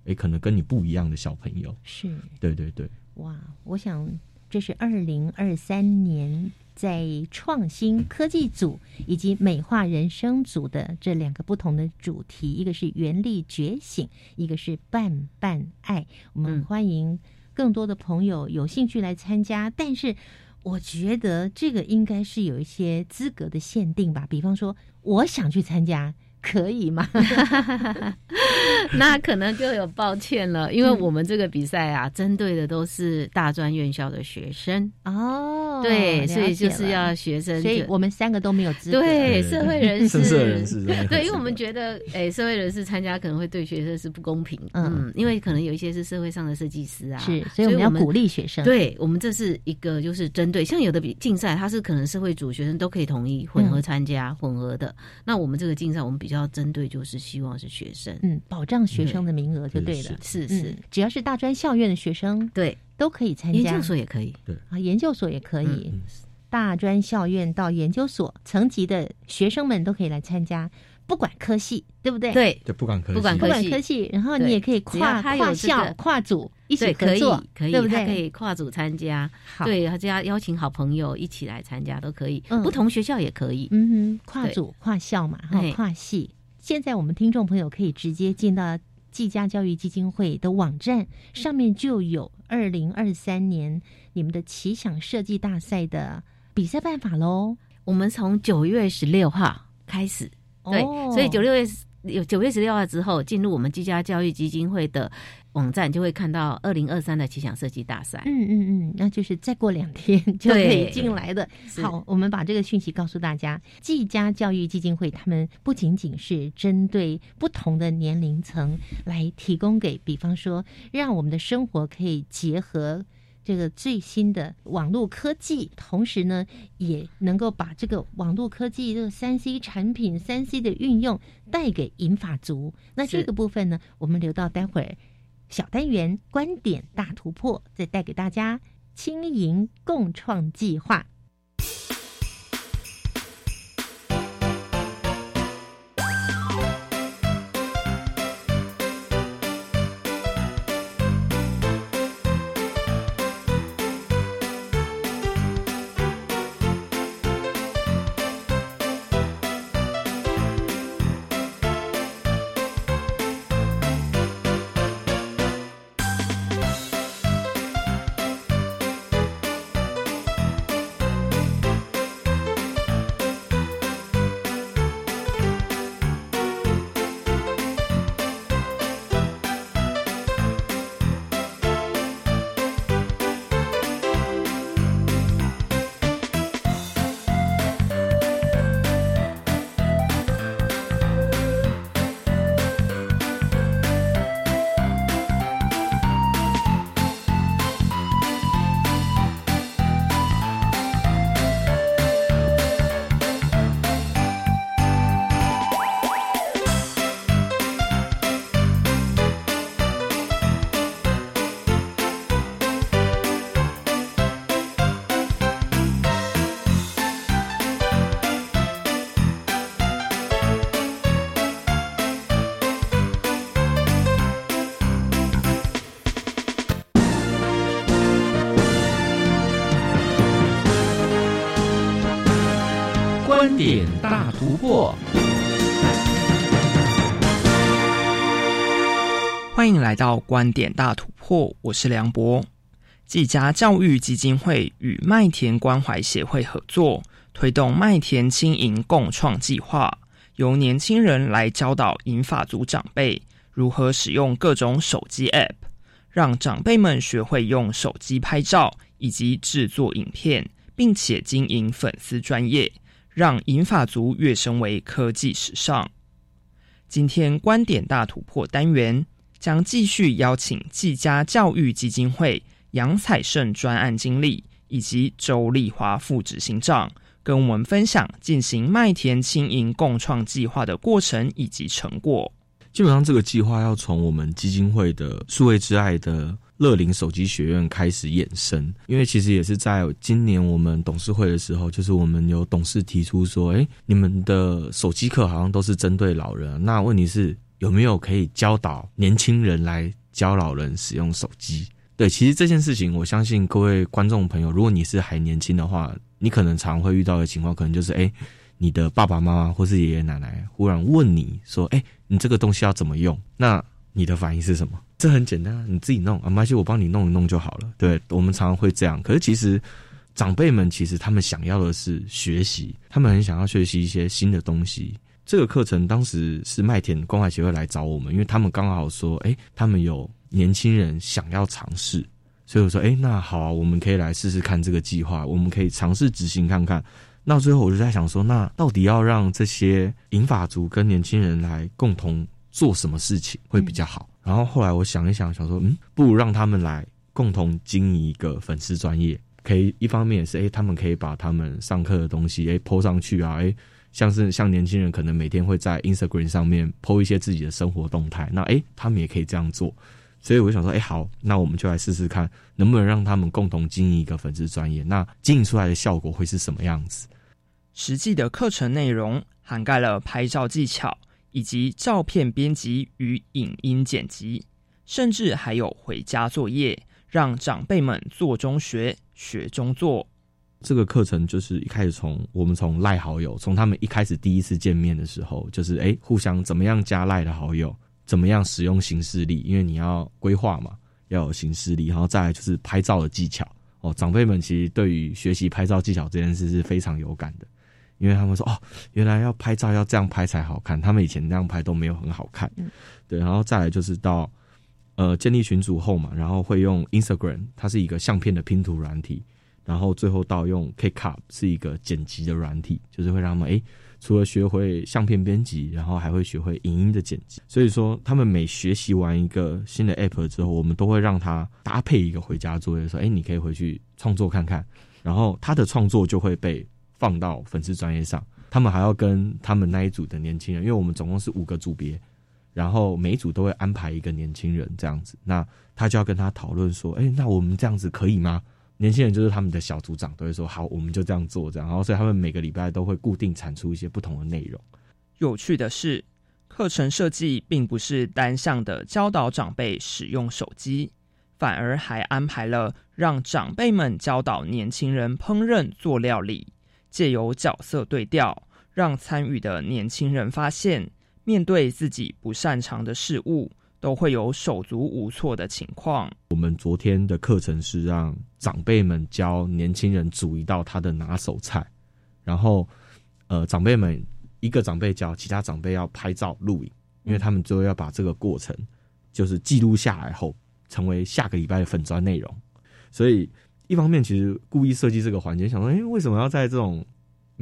哎、可能跟你不一样的小朋友。是对对对，哇，我想这是二零二三年在创新科技组以及美化人生组的这两个不同的主题，一个是原力觉醒，一个是伴伴爱。我们嗯欢迎更多的朋友有兴趣来参加，但是。我觉得这个应该是有一些资格的限定吧，比方说，我想去参加，可以吗？那可能就有抱歉了，因为我们这个比赛啊，针对的都是大专院校的学生，哦，对，所以就是要学生，所以我们三个都没有资格。对社会人士，对，因为我们觉得，哎，社会人士参加可能会对学生是不公平，嗯嗯，因为可能有一些是社会上的设计师啊，是，所以我们要鼓励学生。，对我们这是一个就是针对像有的比竞赛，它是可能社会组学生都可以同意混合参加、混合的。那我们这个竞赛，我们比较针对就是希望是学生，嗯，保障学生的名额就对了。是是嗯，只要是大专校院的学生对，都可以参加研究，所也可以，对啊，研究所也可以。嗯大专校院到研究所层级的学生们都可以来参加，不管科系，对不对？，对就不管科系，不不管科系然后你也可以跨跨校、跨组一起对，可以合作，可以，对不对？他可以跨组参加，好，对，他只要邀请好朋友一起来参加都可以，嗯不同学校也可以，嗯哼，跨组、跨校嘛，哈，嘿跨系。现在我们听众朋友可以直接进到技家教育基金会的网站，上面就有二零二三年你们的奇想设计大赛的比赛办法喽。我们从九月十六号开始，对，哦所以九六月有九月十六号之后，进入我们技家教育基金会的网站，就会看到二零二三的奇想设计大赛。嗯嗯嗯，那就是再过两天 就可以对进来的。好，我们把这个讯息告诉大家。技嘉教育基金会他们不仅仅是针对不同的年龄层来提供给，比方说，让我们的生活可以结合。这个最新的网络科技，同时呢，也能够把这个网络科技这个三 C 产品、三 C 的运用带给银发族。那这是个部分呢，我们留到待会儿小单元观点大突破，再带给大家轻盈共创计划。来到观点大突破，我是梁博。纪家教育基金会与麦田关怀协会合作，推动麦田轻盈共创计划，由年轻人来教导银发族长辈如何使用各种手机 App，让长辈们学会用手机拍照以及制作影片，并且经营粉丝专业。让银发族跃升为科技时尚。今天观点大突破单元将继续邀请纪家教育基金会杨彩胜专案经理以及周丽华副执行长，跟我们分享进行麦田轻盈共创计划的过程以及成果。基本上，这个计划要从我们基金会的数位之爱的。乐龄手机学院开始衍生，因为其实也是在今年我们董事会的时候，就是我们有董事提出说，哎，你们的手机课好像都是针对老人，那问题是有没有可以教导年轻人来教老人使用手机？对，其实这件事情，我相信各位观众朋友，如果你是还年轻的话，你可能常会遇到的情况，可能就是，哎，你的爸爸妈妈或是爷爷奶奶忽然问你说，哎，你这个东西要怎么用？那你的反应是什么？这很简单，你自己弄啊，没关系，我帮你弄一弄就好了。对我们常常会这样，可是其实长辈们其实他们想要的是学习，他们很想要学习一些新的东西。这个课程当时是麦田关怀协会来找我们，因为他们刚好说，哎，他们有年轻人想要尝试，所以我说，哎，那好啊，我们可以来试试看这个计划，我们可以尝试执行看看。那最后我就在想说，那到底要让这些银发族跟年轻人来共同做什么事情会比较好？然后后来我想一想，想说，嗯，不如让他们来共同经营一个粉丝专业，可以一方面也是，哎，他们可以把他们上课的东西，哎，po 上去啊，哎，像是像年轻人可能每天会在 Instagram 上面 po 一些自己的生活动态，那哎，他们也可以这样做。所以我想说，哎，好，那我们就来试试看，能不能让他们共同经营一个粉丝专业，那经营出来的效果会是什么样子？实际的课程内容涵盖了拍照技巧。以及照片编辑与影音剪辑，甚至还有回家作业，让长辈们做中学，学中做。这个课程就是一开始从我们从赖好友，从他们一开始第一次见面的时候，就是哎，互相怎么样加赖的好友，怎么样使用形式力，因为你要规划嘛，要有形式力，然后再来就是拍照的技巧。哦，长辈们其实对于学习拍照技巧这件事是非常有感的。因为他们说哦，原来要拍照要这样拍才好看，他们以前那样拍都没有很好看。对，然后再来就是到呃建立群组后嘛，然后会用 Instagram，它是一个相片的拼图软体，然后最后到用 KCup 是一个剪辑的软体，就是会让他们诶除了学会相片编辑，然后还会学会影音的剪辑。所以说他们每学习完一个新的 App 之后，我们都会让他搭配一个回家作业，说诶你可以回去创作看看，然后他的创作就会被。放到粉丝专业上，他们还要跟他们那一组的年轻人，因为我们总共是五个组别，然后每组都会安排一个年轻人这样子，那他就要跟他讨论说，哎，那我们这样子可以吗？年轻人就是他们的小组长，都会说好，我们就这样做，这样。然后所以他们每个礼拜都会固定产出一些不同的内容。有趣的是，课程设计并不是单向的教导长辈使用手机，反而还安排了让长辈们教导年轻人烹饪做料理，借由角色对调，让参与的年轻人发现，面对自己不擅长的事物。都会有手足无措的情况。我们昨天的课程是让长辈们教年轻人煮一道他的拿手菜，然后，呃，长辈们一个长辈教，其他长辈要拍照录影，因为他们最后要把这个过程就是记录下来后，成为下个礼拜的粉砖内容。所以，一方面其实故意设计这个环节，想说，哎，为什么要在这种？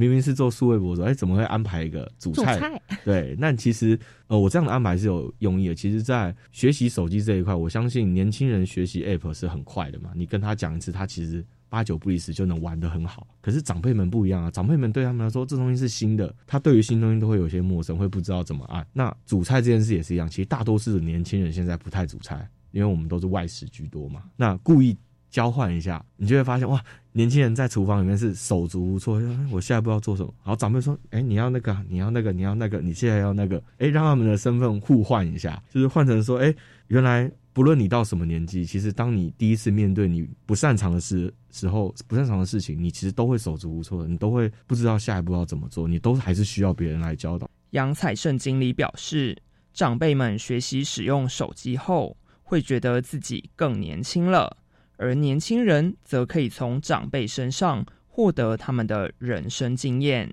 明明是做数位博主，哎，怎么会安排一个主菜？对，那其实呃，我这样的安排是有用意的。其实，在学习手机这一块，我相信年轻人学习 App 是很快的嘛。你跟他讲一次，他其实八九不离十就能玩得很好。可是长辈们不一样啊，长辈们对他们来说，这东西是新的，他对于新东西都会有些陌生，会不知道怎么按。那主菜这件事也是一样，其实大多数的年轻人现在不太主菜，因为我们都是外食居多嘛。那故意。交换一下，你就会发现哇，年轻人在厨房里面是手足无措。我现在不知道做什么。好，长辈说：“哎，你要那个，你要那个，你要那个，你现在要那个。”哎，让他们的身份互换一下，就是换成说：“哎，原来不论你到什么年纪，其实当你第一次面对你不擅长的事时候，不擅长的事情，你其实都会手足无措的，你都会不知道下一步要怎么做，你都还是需要别人来教导。”杨彩胜经理表示，长辈们学习使用手机后，会觉得自己更年轻了。而年轻人则可以从长辈身上获得他们的人生经验。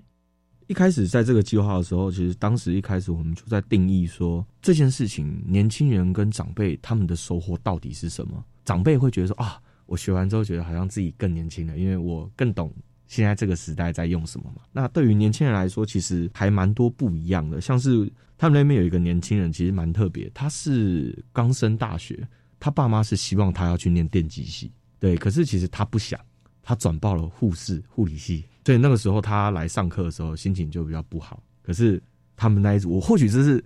一开始在这个计划的时候，其实当时一开始我们就在定义说这件事情，年轻人跟长辈他们的收获到底是什么？长辈会觉得说啊，我学完之后觉得好像自己更年轻了，因为我更懂现在这个时代在用什么嘛。那对于年轻人来说，其实还蛮多不一样的。像是他们那边有一个年轻人，其实蛮特别，他是刚升大学。他爸妈是希望他要去念电机系，对，可是其实他不想，他转报了护士护理系，所以那个时候他来上课的时候心情就比较不好。可是他们那一组，我或许这是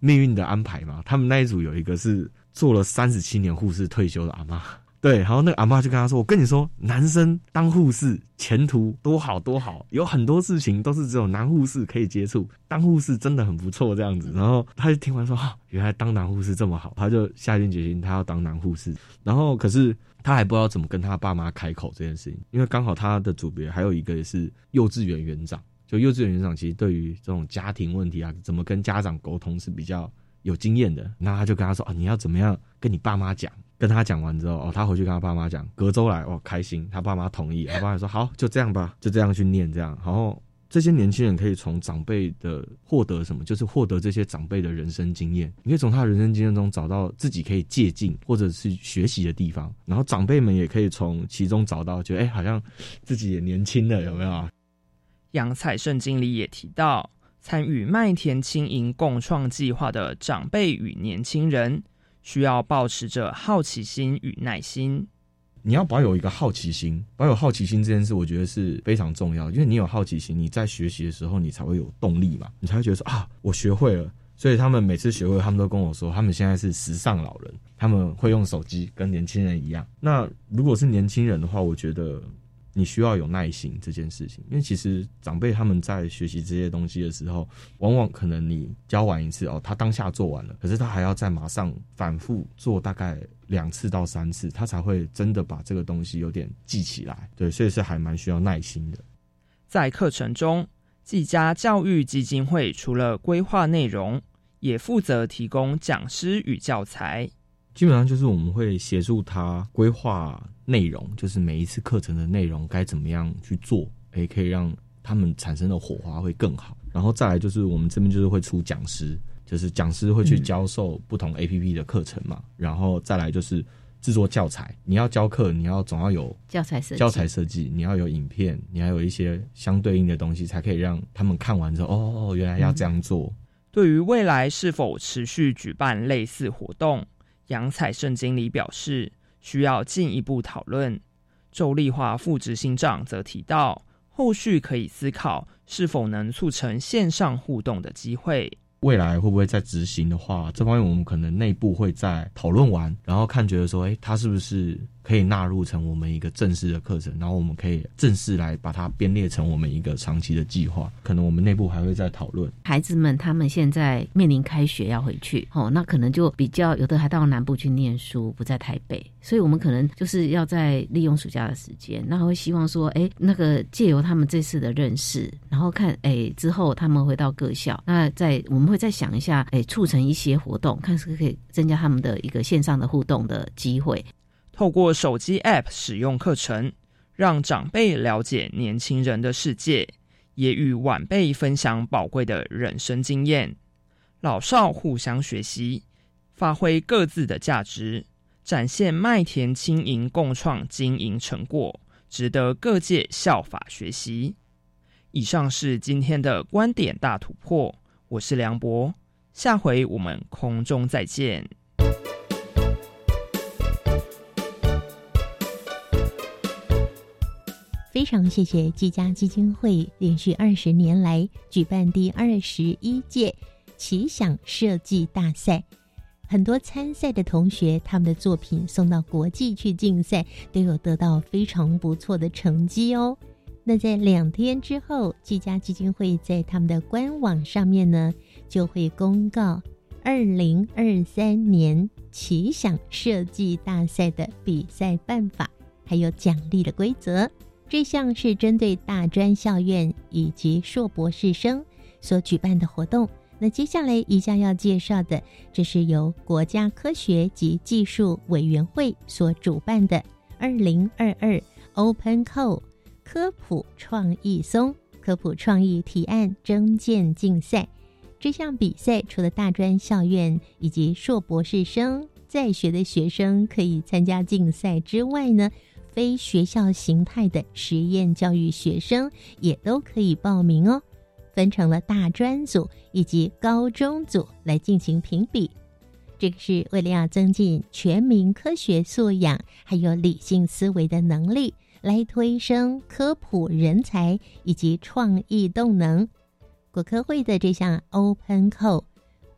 命运的安排嘛？他们那一组有一个是做了三十七年护士退休的阿妈。对，然后那个阿妈就跟他说：“我跟你说，男生当护士前途多好多好，有很多事情都是只有男护士可以接触，当护士真的很不错。”这样子，然后他就听完说：“哈，原来当男护士这么好。”他就下定决心，他要当男护士。然后，可是他还不知道怎么跟他爸妈开口这件事情，因为刚好他的组别还有一个是幼稚园园长，就幼稚园园长其实对于这种家庭问题啊，怎么跟家长沟通是比较有经验的。那他就跟他说：“啊，你要怎么样跟你爸妈讲？”跟他讲完之后，哦，他回去跟他爸妈讲，隔周来，哦，开心，他爸妈同意，他爸妈说好，就这样吧，就这样去念这样。然后这些年轻人可以从长辈的获得什么，就是获得这些长辈的人生经验，你可以从他的人生经验中找到自己可以借鉴或者是学习的地方。然后长辈们也可以从其中找到，觉得哎，好像自己也年轻了，有没有？杨彩胜经理也提到，参与麦田轻盈共创计划的长辈与年轻人。需要保持着好奇心与耐心。你要保有一个好奇心，保有好奇心这件事，我觉得是非常重要。因为你有好奇心，你在学习的时候，你才会有动力嘛，你才会觉得说啊，我学会了。所以他们每次学会，他们都跟我说，他们现在是时尚老人，他们会用手机，跟年轻人一样。那如果是年轻人的话，我觉得。你需要有耐心这件事情，因为其实长辈他们在学习这些东西的时候，往往可能你教完一次哦，他当下做完了，可是他还要再马上反复做大概两次到三次，他才会真的把这个东西有点记起来。对，所以是还蛮需要耐心的。在课程中，技家教育基金会除了规划内容，也负责提供讲师与教材。基本上就是我们会协助他规划内容，就是每一次课程的内容该怎么样去做，也可以让他们产生的火花会更好。然后再来就是我们这边就是会出讲师，就是讲师会去教授不同 A P P 的课程嘛。然后再来就是制作教材，你要教课，你要总要有教材设教材设计，你要有影片，你要有一些相对应的东西，才可以让他们看完之后，哦，原来要这样做。对于未来是否持续举办类似活动？杨彩胜经理表示，需要进一步讨论。周丽华副执行长则提到，后续可以思考是否能促成线上互动的机会。未来会不会再执行的话，这方面我们可能内部会再讨论完，然后看觉得说，哎，他是不是可以纳入成我们一个正式的课程，然后我们可以正式来把它编列成我们一个长期的计划。可能我们内部还会再讨论。孩子们他们现在面临开学要回去，哦，那可能就比较有的还到南部去念书，不在台北，所以我们可能就是要在利用暑假的时间，那会希望说，哎，那个借由他们这次的认识，然后看，哎，之后他们回到各校，那在我们会再想一下，哎，促成一些活动，看是不是可以增加他们的一个线上的互动的机会。透过手机 App 使用课程，让长辈了解年轻人的世界，也与晚辈分享宝贵的人生经验，老少互相学习，发挥各自的价值，展现麦田经营共创经营成果，值得各界效法学习。以上是今天的观点大突破，我是梁博，下回我们空中再见。非常谢谢季家基金会连续二十年来举办第二十一届奇想设计大赛，很多参赛的同学，他们的作品送到国际去竞赛，都有得到非常不错的成绩哦。那在两天之后，季家基金会在他们的官网上面呢，就会公告二零二三年奇想设计大赛的比赛办法，还有奖励的规则。这项是针对大专校院以及硕博士生所举办的活动。那接下来一项要介绍的，这是由国家科学及技术委员会所主办的二零二二 Open Co 科普创意松科普创意提案征件竞赛。这项比赛除了大专校院以及硕博士生在学的学生可以参加竞赛之外呢？非学校形态的实验教育学生也都可以报名哦，分成了大专组以及高中组来进行评比。这个是为了要增进全民科学素养，还有理性思维的能力，来推升科普人才以及创意动能。国科会的这项 Open Co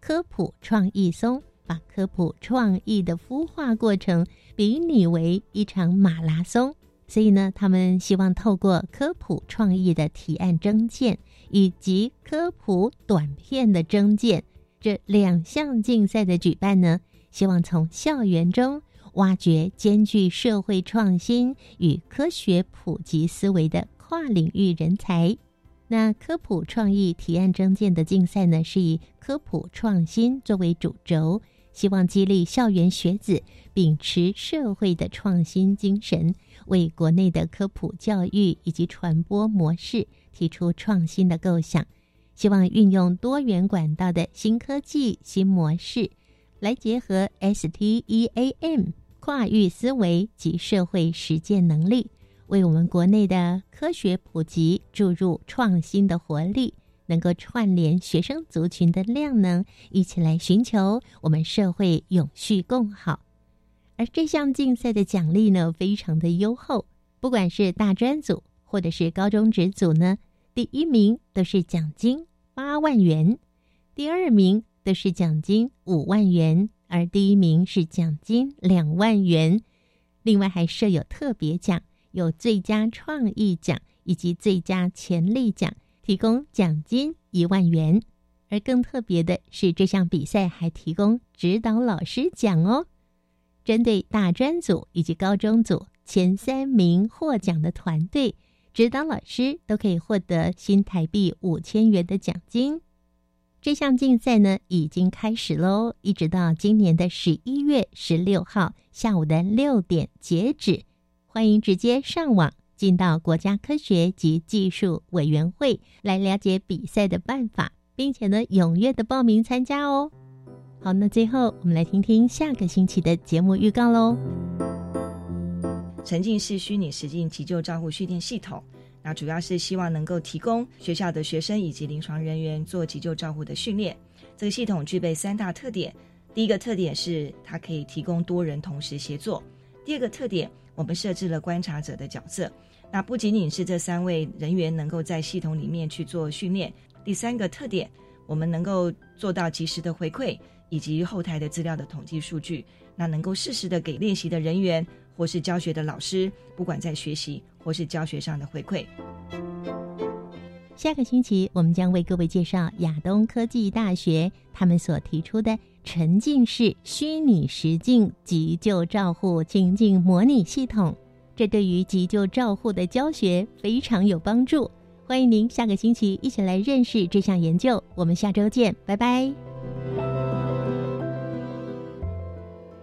科普创意松。把科普创意的孵化过程比拟为一场马拉松，所以呢，他们希望透过科普创意的提案征件以及科普短片的征件这两项竞赛的举办呢，希望从校园中挖掘兼具社会创新与科学普及思维的跨领域人才。那科普创意提案征件的竞赛呢，是以科普创新作为主轴。希望激励校园学子秉持社会的创新精神，为国内的科普教育以及传播模式提出创新的构想。希望运用多元管道的新科技新模式，来结合 STEAM 跨域思维及社会实践能力，为我们国内的科学普及注入创新的活力。能够串联学生族群的量能，一起来寻求我们社会永续共好。而这项竞赛的奖励呢，非常的优厚，不管是大专组或者是高中职组呢，第一名都是奖金八万元，第二名都是奖金五万元，而第一名是奖金两万元。另外还设有特别奖，有最佳创意奖以及最佳潜力奖。提供奖金一万元，而更特别的是，这项比赛还提供指导老师奖哦。针对大专组以及高中组前三名获奖的团队，指导老师都可以获得新台币五千元的奖金。这项竞赛呢已经开始喽，一直到今年的十一月十六号下午的六点截止，欢迎直接上网。进到国家科学及技术委员会来了解比赛的办法，并且呢踊跃的报名参加哦。好，那最后我们来听听下个星期的节目预告喽。沉浸式虚拟实境急救照护训练系统，那主要是希望能够提供学校的学生以及临床人员做急救照护的训练。这个系统具备三大特点：第一个特点是它可以提供多人同时协作；第二个特点，我们设置了观察者的角色。那不仅仅是这三位人员能够在系统里面去做训练，第三个特点，我们能够做到及时的回馈以及后台的资料的统计数据，那能够适时的给练习的人员或是教学的老师，不管在学习或是教学上的回馈。下个星期，我们将为各位介绍亚东科技大学他们所提出的沉浸式虚拟实境急救照护情境模拟系统，这对于急救照护的教学非常有帮助。欢迎您下个星期一起来认识这项研究。我们下周见，拜拜。